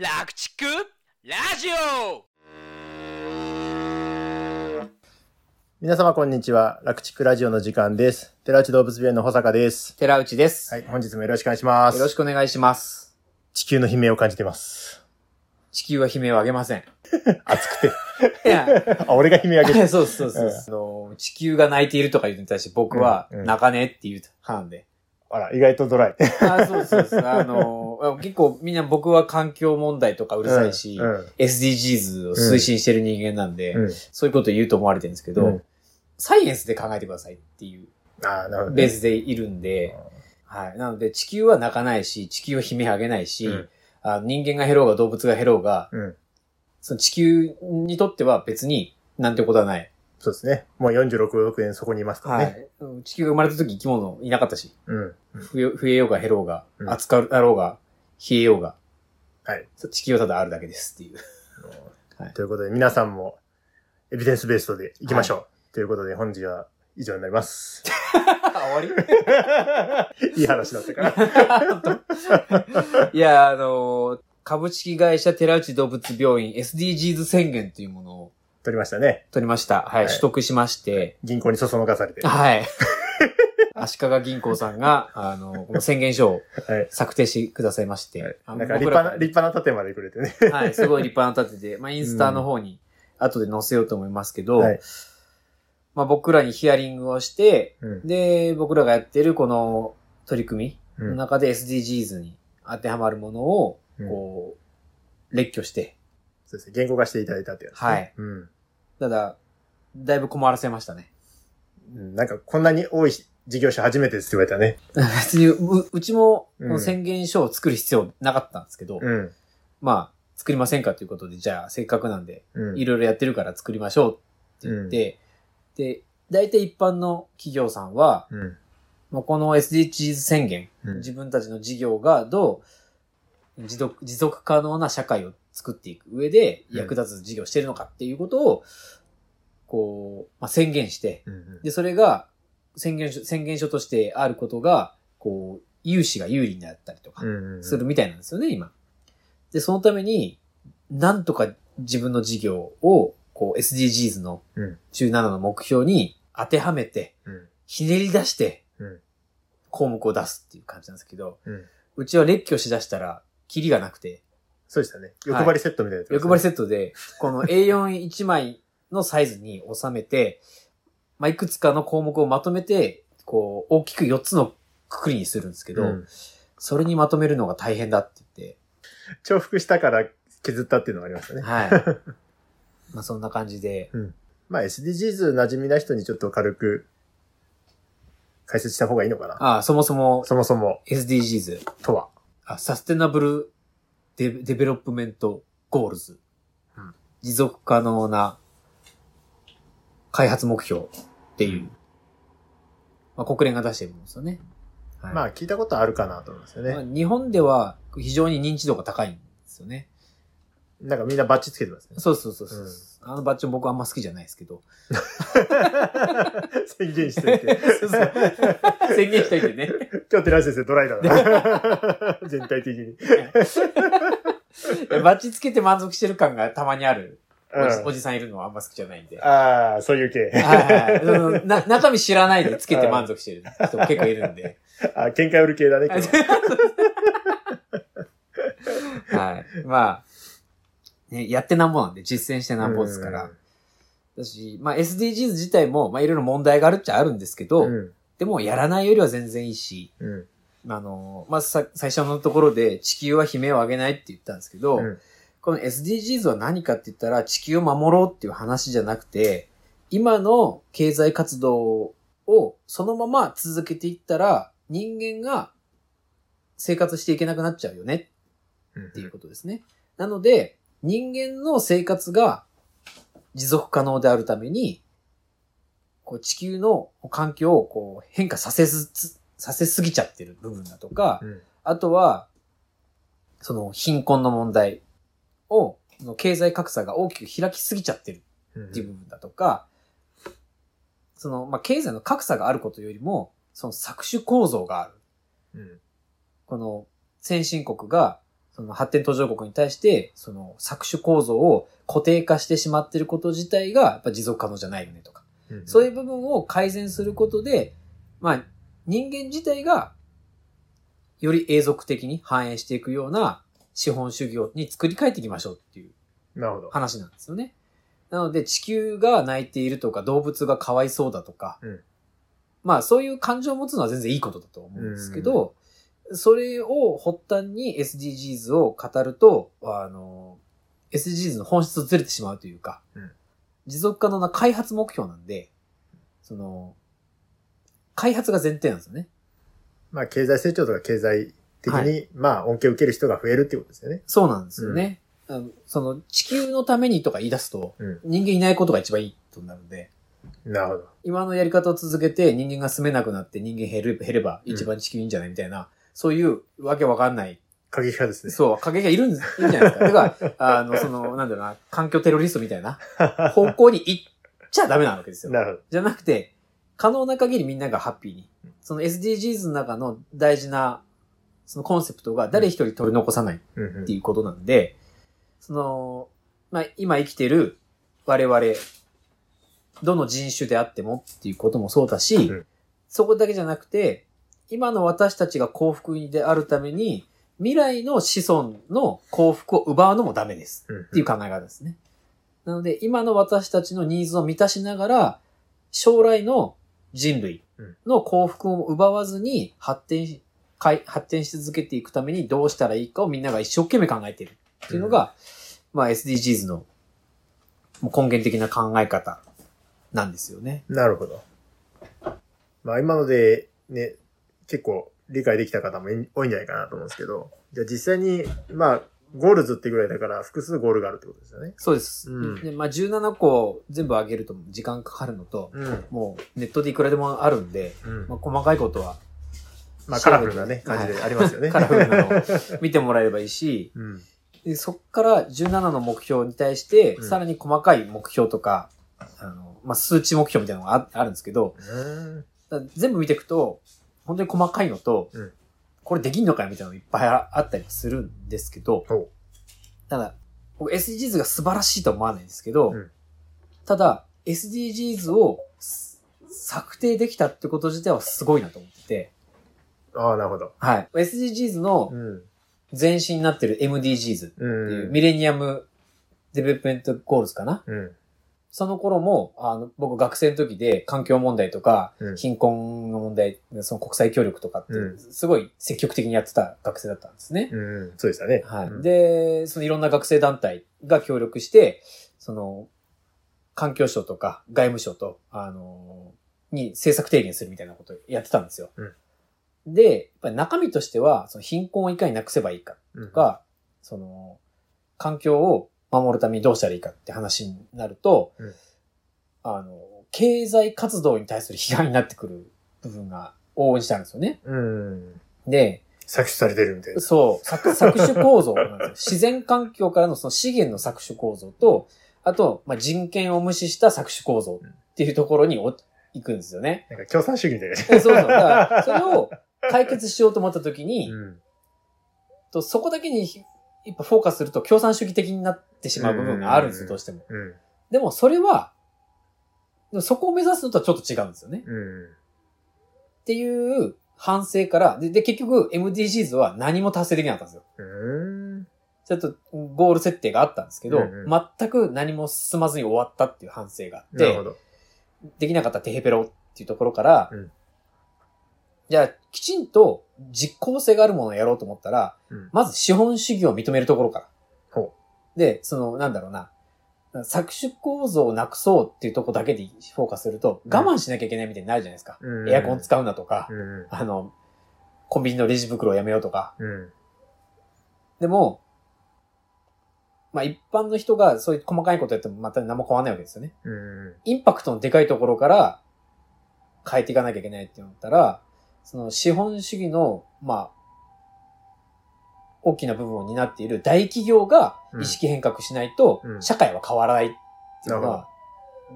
楽畜ラジオ皆様こんにちは。楽畜ラジオの時間です。寺内動物病院の保坂です。寺内です。はい、本日もよろしくお願いします。よろしくお願いします。地球の悲鳴を感じてます。地球は悲鳴を上げません。熱くて。いや、あ、俺が悲鳴あげて。そうそうそう。うんあの地球が泣いているとか言うのに対して僕はうんうん泣かねえっていう派なんで。あら、意外とドライ。あそうそうそう。あの、結構みんな僕は環境問題とかうるさいし、うん。SDGs を推進してる人間なんで、うん。そういうこと言うと思われてるんですけど、うんサイエンスで考えてくださいっていうベースでいるんで、はい。なので地球は泣かないし、地球は悲鳴上げないし、うんあ人間が減ろうが動物が減ろうが、うん。その地球にとっては別になんてことはない。そうですね。もう46億円そこにいますからはね。い。うん地球が生まれた時生き物いなかったし、うん。増え増えようが減ろうが、うん暑かろうが、冷えようが、はい。地球はただあるだけですっていう。はいということで、皆さんもエビデンスベーストで行きましょう。ということで、本日は以上になります。終わり？いい話だったから。いや、あのー株式会社寺内動物病院 SDGs 宣言というものを取りましたね。取りました。はい、はい取得しまして、銀行にそそのかされて。ははい。足利銀行さんが、あの、この宣言書をい。策定してくださいまして、あのなんか立派な、立派な盾までくれてね。はい、すごい立派な立てで、まあ、インスタの方に後で載せようと思いますけど、はいまあ、僕らにヒアリングをして、うん。で、僕らがやってるこの取り組みうんの中で SDGs に当てはまるものを、うんこう、列挙して、そうですね。言語化していただいたってやつ、ね。はい。うん。ただ、だいぶ困らせましたね。うんなんか、こんなに多い事業者初めてですって言われたね。別にう、うちも宣言書を作る必要なかったんですけど、うん。まあ、作りませんかということで、じゃあ、せっかくなんで、うん。いろいろやってるから作りましょうって言って、で、大体一般の企業さんは、うん。まあ、この SDGs 宣言、うん自分たちの事業がどう持続可能な社会を作っていく上でうん役立つ事業をしているのかっていうことを、こう、まあ、宣言して、うん。で、それが宣言書、宣言書としてあることが、こう、融資が有利になったりとかうん。するみたいなんですよね、今。で、そのために、なんとか自分の事業を、こう、SDGs のうん17の目標に当てはめて、うん。ひねり出してうん、項目を出すっていう感じなんですけど、うん。うちは列挙しだしたら、キリがなくて、そうでしたね。欲張りセットみたいなやつですね、欲張りセットで、この A41 枚のサイズに収めて、まあ、いくつかの項目をまとめて、こう、大きく4つのくくりにするんですけど、うんそれにまとめるのが大変だって言って、重複したから削ったっていうのがありますよね。はい。まあそんな感じで、まあ SDGs 馴染みな人にちょっと軽く解説した方がいいのかな。ああ、そもそもそもそも SDGs、とは。あ sustainable de- develop ment goals、うん持続可能な開発目標っていう、まあ、国連が出してるものですよね。はいまあ聞いたことあるかなと思いますよね。まあ日本では非常に認知度が高いんですよね。なんかみんなバッチつけてますね。そうそうそうそう、うんあのバッジも僕あんま好きじゃないですけど。宣言しといて。そうそう宣言しといてね。今日寺内先生ドライだな。全体的に。バッジつけて満足してる感がたまにあるおじ,、うんおじさんいるのはあんま好きじゃないんで。ああ、そういう系。はいはい。中身知らないでつけて満足してる人も結構いるんで。あ喧嘩売る系だね、今日は。はい。まあ、ね、やってなんぼなんで、実践してなんぼですから。だし、まあ SDGs 自体も、まあいろいろ問題があるっちゃあるんですけど、うん。でもやらないよりは全然いいし、うん。あの、まずさ、最初のところで地球は悲鳴を上げないって言ったんですけど、うんこの SDGs は何かって言ったら地球を守ろうっていう話じゃなくて、今の経済活動をそのまま続けていったら人間が生活していけなくなっちゃうよねっていうことですね。なので、人間の生活が持続可能であるために、こう地球の環境をこう変化させす、させすぎちゃってる部分だとか、うん。あとは、その貧困の問題を、その経済格差が大きく開きすぎちゃってるうん。っていう部分だとか、その、まあ、経済の格差があることよりも、その搾取構造がある。うん。この先進国が、その発展途上国に対して、その搾取構造を固定化してしまっていること自体が、やっぱ持続可能じゃないよねとか。うんそういう部分を改善することで、まあ、人間自体が、より永続的に反映していくような資本主義に作り変えていきましょうっていうなるほど。話なんですよね。なので、地球が泣いているとか、動物がかわいそうだとか、うんまあ、そういう感情を持つのは全然いいことだと思うんですけど、それを発端に SDGs を語ると、あの、SDGs の本質とずれてしまうというか、うん持続可能な開発目標なんで、その、開発が前提なんですよね。まあ、経済成長とか経済的に、はまあ、恩恵を受ける人が増えるっていうことですよね。そうなんですよね。あのその、地球のためにとか言い出すと、うん人間いないことが一番いいとなるので、なるほど。今のやり方を続けて人間が住めなくなって人間減る減れば一番地球いいんじゃないみたいな、そういうわけわかんない、過激派ですね。そう、影がいるん、いるんじゃないですか。だから、あの、その、なんだろうな、環境テロリストみたいな 方向に行っちゃダメなわけですよ。なるじゃなくて、可能な限りみんながハッピーに。その SDGs の中の大事な、そのコンセプトが誰一人取り残さないっていうことなんで、その、まあ、今生きてる我々、どの人種であってもっていうこともそうだし、うんそこだけじゃなくて、今の私たちが幸福であるために、未来の子孫の幸福を奪うのもダメです。うんっていう考え方ですね。なので、今の私たちのニーズを満たしながら、将来の人類の幸福を奪わずに発展し、発展し続けていくためにどうしたらいいかをみんなが一生懸命考えているっていうのが、まあ SDGs の根源的な考え方なんですよね。なるほど。まあ今のでね、結構理解できた方もい多いんじゃないかなと思うんですけど、じゃあ実際に、まあ、ゴールズってぐらいだから複数ゴールがあるってことですよね。そうです。うんでまあ17個全部上げると時間かかるのと、うん。もうネットでいくらでもあるんで、うんまあ、細かいことはまあカラフルなね、感じでありますよね。カラフルなのを見てもらえればいいし、うん。でそっから17の目標に対して、うんさらに細かい目標とか、あの、まあ、数値目標みたいなのがああるんですけど、全部見ていくと、本当に細かいのと、うんこれできんのかよみたいなのいっぱいああったりするんですけどただ、僕 SDGs が素晴らしいとは思わないんですけど、うんただ、SDGs をす策定できたってこと自体はすごいなと思ってて、ああ、なるほど。はい。SDGs のうん。前身になってる MDGs ってう。いうん Millennium Development Goals かなうん。その頃も、あの、僕学生の時で環境問題とか、うん貧困の問題、その国際協力とかってう、んすごい積極的にやってた学生だったんですね。うん。そうでしたね。はい。うん、で、そのいろんな学生団体が協力して、その、環境省とか外務省と、あの、に政策提言するみたいなことをやってたんですよ。で、やっぱり中身としては、その貧困をいかになくせばいいかうんとか、その、環境を守るためにどうしたらいいかって話になると、うんあの、経済活動に対する批判になってくる部分が往々にしてあるんですよね。うん。で、搾取されてるみたいな。そう、搾搾取構造なんですよ。自然環境からのその資源の搾取構造と、あと、まあ、人権を無視した搾取構造っていうところにお行くんですよね。なんか共産主義みたいな。そうそう。だから、それを解決しようと思った時に、うん。とそこだけにひやっぱフォーカスすると共産主義的になってしまう部分があるんですよ、うんどうしても。うん。でもそれは、そこを目指すのとはちょっと違うんですよね。うん。っていう反省から、で、で結局 MDGs は何も達成できなかったんですよ。うん。ちょっとゴール設定があったんですけど、うんうん全く何も進まずに終わったっていう反省があって。できなかったテヘペロっていうところから、うんじゃあきちんと実効性があるものをやろうと思ったら、うんまず資本主義を認めるところから。ほで、その、なんだろうな、搾取構造をなくそうっていうとこだけでフォーカスすると、うん我慢しなきゃいけないみたいになるじゃないですか。うんエアコン使うなとか、うん。あの、コンビニのレジ袋をやめようとか。うん。でも、まあ一般の人がそういう細かいことやってもまた何も変わんないわけですよね。うん。インパクトのでかいところから変えていかなきゃいけないって思ったら、その資本主義の、まあ、大きな部分を担っている大企業が意識変革しないとう、ん。社会は変わらないっていうのが、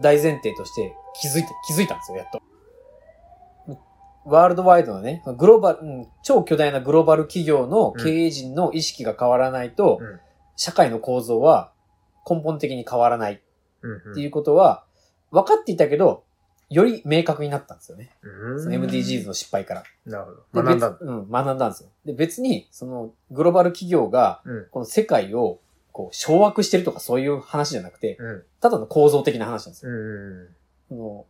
大前提として気づいて、気づいたんですよ、やっと。ワールドワイドのね、グローバル、うん、超巨大なグローバル企業の経営陣の意識が変わらないと、うん。社会の構造は根本的に変わらないうんっていうことは、分かっていたけど、より明確になったんですよね。うんその MDGs の失敗から。なるほでど。学んだうん、学んだんですよ。で、別に、その、グローバル企業が、うん。この世界を、こう、掌握してるとかそういう話じゃなくて、うん。ただの構造的な話なんですよ。うん。その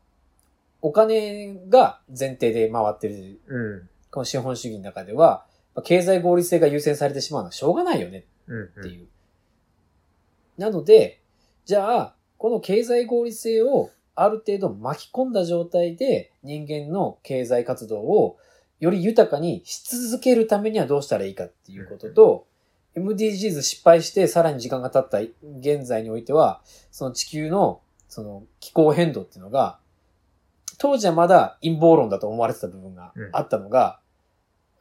お金が前提で回ってる、うん。この資本主義の中では、まあ経済合理性が優先されてしまうのはしょうがないよねうん。っていう。なので、じゃあ、この経済合理性をある程度巻き込んだ状態で人間の経済活動をより豊かにし続けるためにはどうしたらいいかっていうことと、MDGs 失敗してさらに時間が経った現在においては、その地球のその気候変動っていうのが、当時はまだ陰謀論だと思われてた部分があったのが、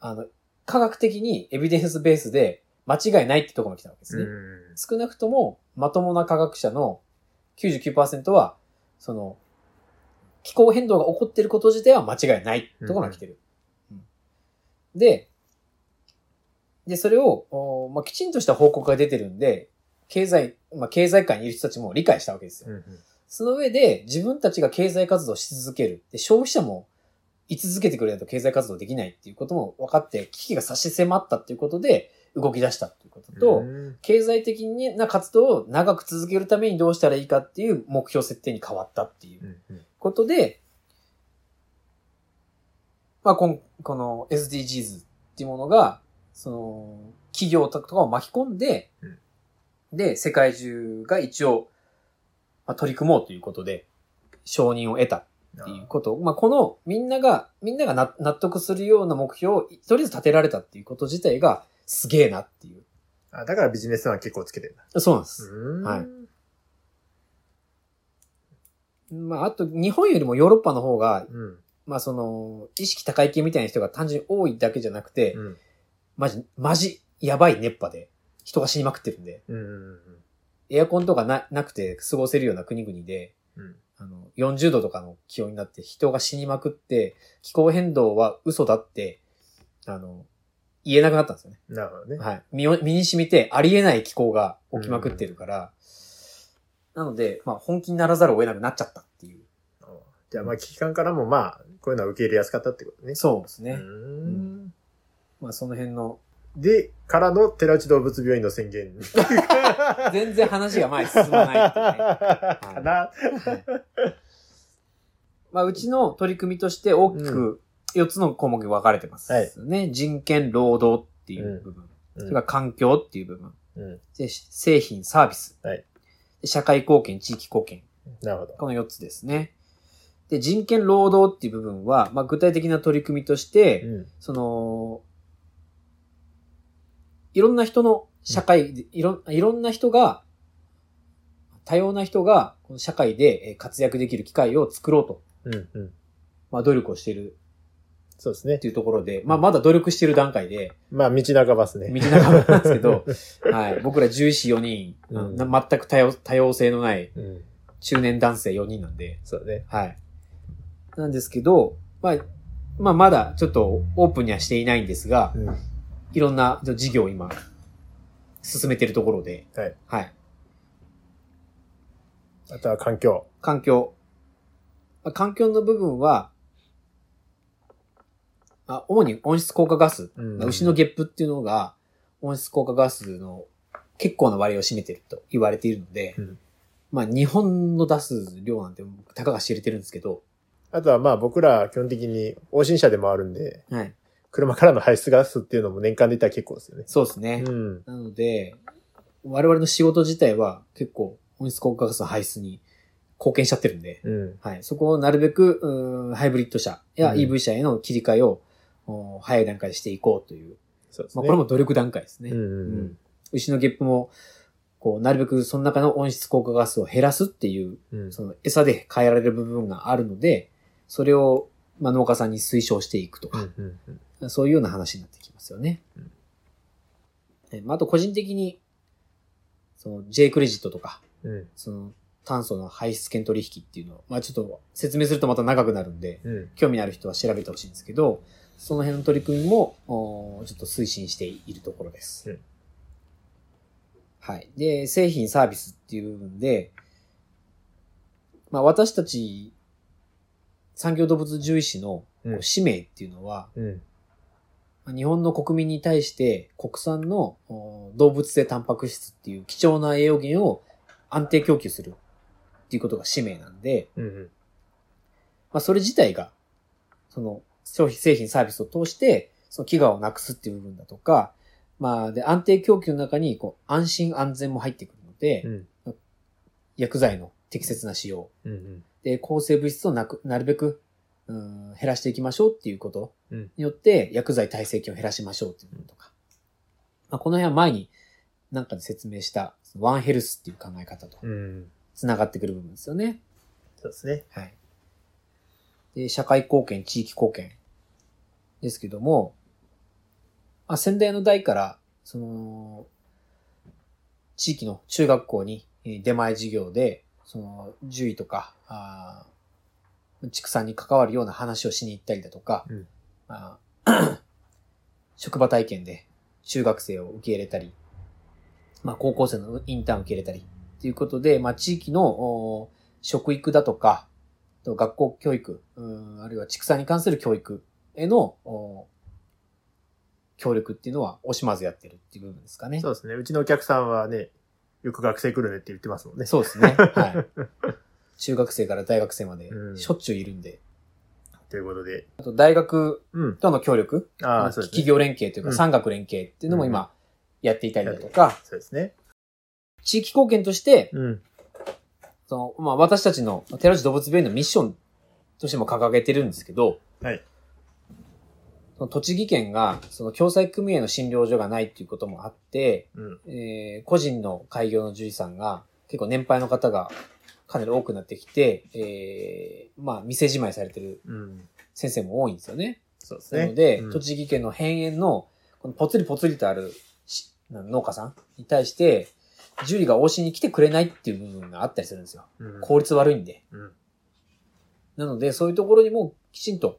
あの、科学的にエビデンスベースで間違いないってところまで来たわけですね。うん。少なくともまともな科学者の99%は、その、気候変動が起こっていること自体は間違いないところが来てる。うんで、で、それを、おまあ、きちんとした報告が出てるんで、経済、まあ、経済界にいる人たちも理解したわけですよ。うん。その上で、自分たちが経済活動をし続ける。で、消費者も居続けてくれないと経済活動できないっていうことも分かって、危機が差し迫ったっていうことで、動き出したっていうことと、うん経済的な活動を長く続けるためにどうしたらいいかっていう目標設定に変わったっていううん。ことで、まあ、こんこの SDGs っていうものが、その、企業とかを巻き込んで、うんで、世界中が一応、まあ、取り組もうということで、承認を得たっていうこと。まあ、この、みんなが、みんなが納納得するような目標を、とりあえず立てられたっていうこと自体が、すげえなっていう。あ、だからビジネスマン結構つけてんだ。そうなんです。うんはいまあ、あと、日本よりもヨーロッパの方が、うん。まあ、その、意識高い系みたいな人が単純に多いだけじゃなくて、うん。マジ、マジ、やばい熱波で、人が死にまくってるんで、うん。エアコンとかな、なくて過ごせるような国々で、うん。あの、40度とかの気温になって人が死にまくって、気候変動は嘘だって、あの、言えなくなったんですよね。なるほどね。はい。身を身に染みてありえない気候が起きまくってるから、なので、まあ本気にならざるを得なくなっちゃったっていう。じゃあまあ危機感からもまあ、こういうのは受け入れやすかったってことね。そうですね。うんまあその辺の、で、からの寺内動物病院の宣言。全然話が前に進まないっていうね。かな。はいまあうちの取り組みとして大きく4つの項目に分かれてます。はいね。人権、労働っていう部分。それから環境っていう部分。うん。で製品、サービス。はいで社会貢献、地域貢献。なるほど。この4つですね。で、人権労働っていう部分は、まあ、具体的な取り組みとして、うん。その、いろんな人の社会で、いろ、いろんな人が、多様な人が、この社会でえー活躍できる機会を作ろうと、うん。うん。まあ、努力をしているそうですねっ。ていうところで、まあ、まだ努力している段階で、まあ、道半ばですね。道半ばなんですけど、はい、僕ら獣医師4人、うんな全く多様多様性のないうん。中年男性4人なんで、そうね。はい。なんですけど、まあ、まあ、まだちょっとオープンにはしていないんですが、うん。いろんな事業を今、進めているところで、はい。はい。あとは環境。環境。まあ環境の部分は、あ主に温室効果ガス、うんまあ牛のゲップっていうのが、温室効果ガスの結構な割合を占めていると言われているので、うんまあ日本の出す量なんてたかが知れてるんですけど、あとはまあ僕ら基本的に往診車で回るんで、はい。車からの排出ガスっていうのも年間で言ったら結構ですよね。そうですね。うん。なので、我々の仕事自体は結構温室効果ガスの排出に貢献しちゃってるんで、うん。はい。そこをなるべく、うーんハイブリッド車やうん EV 車への切り替えを、お早い段階でしていこうという。まあ、そうですね。これも努力段階ですね。うんうん。牛のゲップも、こう、なるべくその中の温室効果ガスを減らすっていう、うん。その餌で変えられる部分があるので、それを、まあ、農家さんに推奨していくとか、うんうんうんそういうような話になってきますよね。うんえまあ、あと個人的に、その J クレジットとか、うん。その炭素の排出権取引っていうのを、まあちょっと説明するとまた長くなるんで、うん。興味のある人は調べてほしいんですけど、その辺の取り組みも、ちょっと推進しているところです。うんはい。で、製品サービスっていう部分で、まあ私たち、産業動物獣医師の使命っていうのは、日本の国民に対して国産のお動物性タンパク質っていう貴重な栄養源を安定供給するっていうことが使命なんで、うん。まあ、それ自体が、その、商品、製品、サービスを通して、その飢餓をなくすっていう部分だとか、まあ、で、安定供給の中に、こう、安心安全も入ってくるので、うん。薬剤の適切な使用、うん。で、抗生物質をなく、なるべく、うん、減らしていきましょうっていうことうんによって、薬剤耐性菌を減らしましょうっていうのとか。まあ、この辺は前になんかで説明した、ワンヘルスっていう考え方とうん。繋がってくる部分ですよね。そうですね。はい。で、社会貢献、地域貢献ですけども、まあ、先代の代から、その、地域の中学校にえー出前授業で、その、獣医とか、畜産に関わるような話をしに行ったりだとか、うん。まあ 職場体験で中学生を受け入れたり、まあ、高校生のインターンを受け入れたり、ということで、まあ、地域のお食育だとか、と学校教育、うんあるいは畜産に関する教育へのお協力っていうのは惜しまずやってるっていう部分ですかね。そうですね。うちのお客さんはね、よく学生来るねって言ってますもんね。そうですね。はい。中学生から大学生までうんしょっちゅういるんで。ということで。あと大学うん。との協力、ああ、そうですね。企業連携というかうん産学連携っていうのも今やっていたりだとか、そうですね。地域貢献として、うん。その、まあ私たちの寺内動物病院のミッションとしても掲げてるんですけど、はい。その栃木県が、その共済組合の診療所がないっていうこともあって、うん。えー個人の開業の獣医さんが、結構年配の方がかなり多くなってきて、えーまあ、店じまいされてるうん。先生も多いんですよね。そうですね。なので、うん栃木県の辺縁の、このぽつりぽつりとあるし農家さんに対して、獣医が往診に来てくれないっていう部分があったりするんですよ。うん効率悪いんで。うん。なので、そういうところにもきちんと、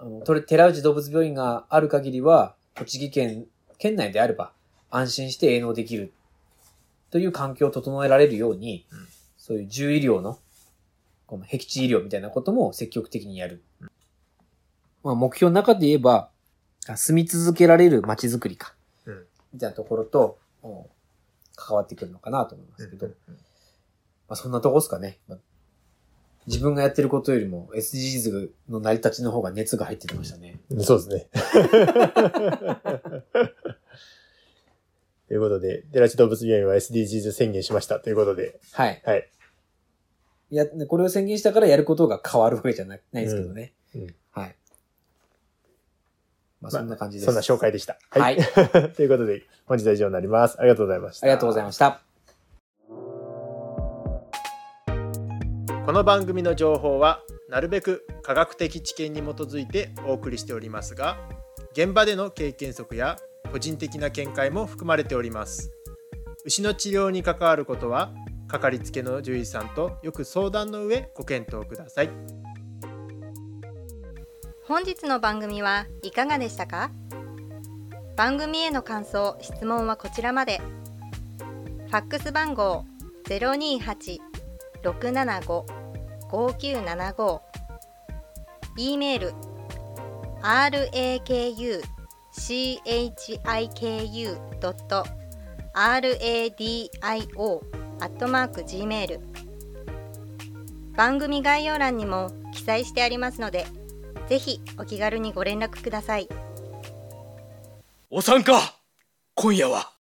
あの、寺内動物病院がある限りは、栃木県、県内であれば、安心して営農できる、という環境を整えられるように、うんそういう獣医療の、この僻地医療みたいなことも積極的にやる。まあ、目標の中で言えば、あ住み続けられる街づくりか、うん。みたいなところと、お関わってくるのかなと思いますけど、まあ、そんなとこですかね。まあ自分がやってることよりも SDGs の成り立ちの方が熱が入ってきましたね。うんそうですね。ということで、寺内動物病院は SDGs 宣言しましたということで、はい。はい。いや、これを宣言したからやることが変わるわけじゃなないですけどね。うんうんはい。まあ、そんな感じです。そんな紹介でした。はい。ということで、本日は以上になります。ありがとうございました。ありがとうございました。この番組の情報はなるべく科学的知見に基づいてお送りしておりますが現場での経験則や個人的な見解も含まれております。牛の治療に関わることはかかりつけの獣医さんとよく相談の上ご検討ください。本日の番組はいかがでしたか？番組への感想・質問はこちらまで。ファックス番号675-5975 e メール rakuchiku.radio アットマーク gmail 番組概要欄にも記載してありますのでぜひお気軽にご連絡ください。お参加今夜は。